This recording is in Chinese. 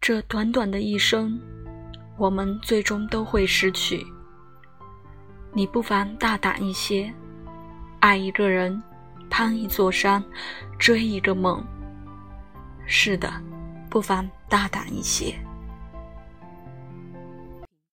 这短短的一生我们最终都会失去。你不妨大胆一些爱一个人攀一座山追一个梦。是的不妨大胆一些。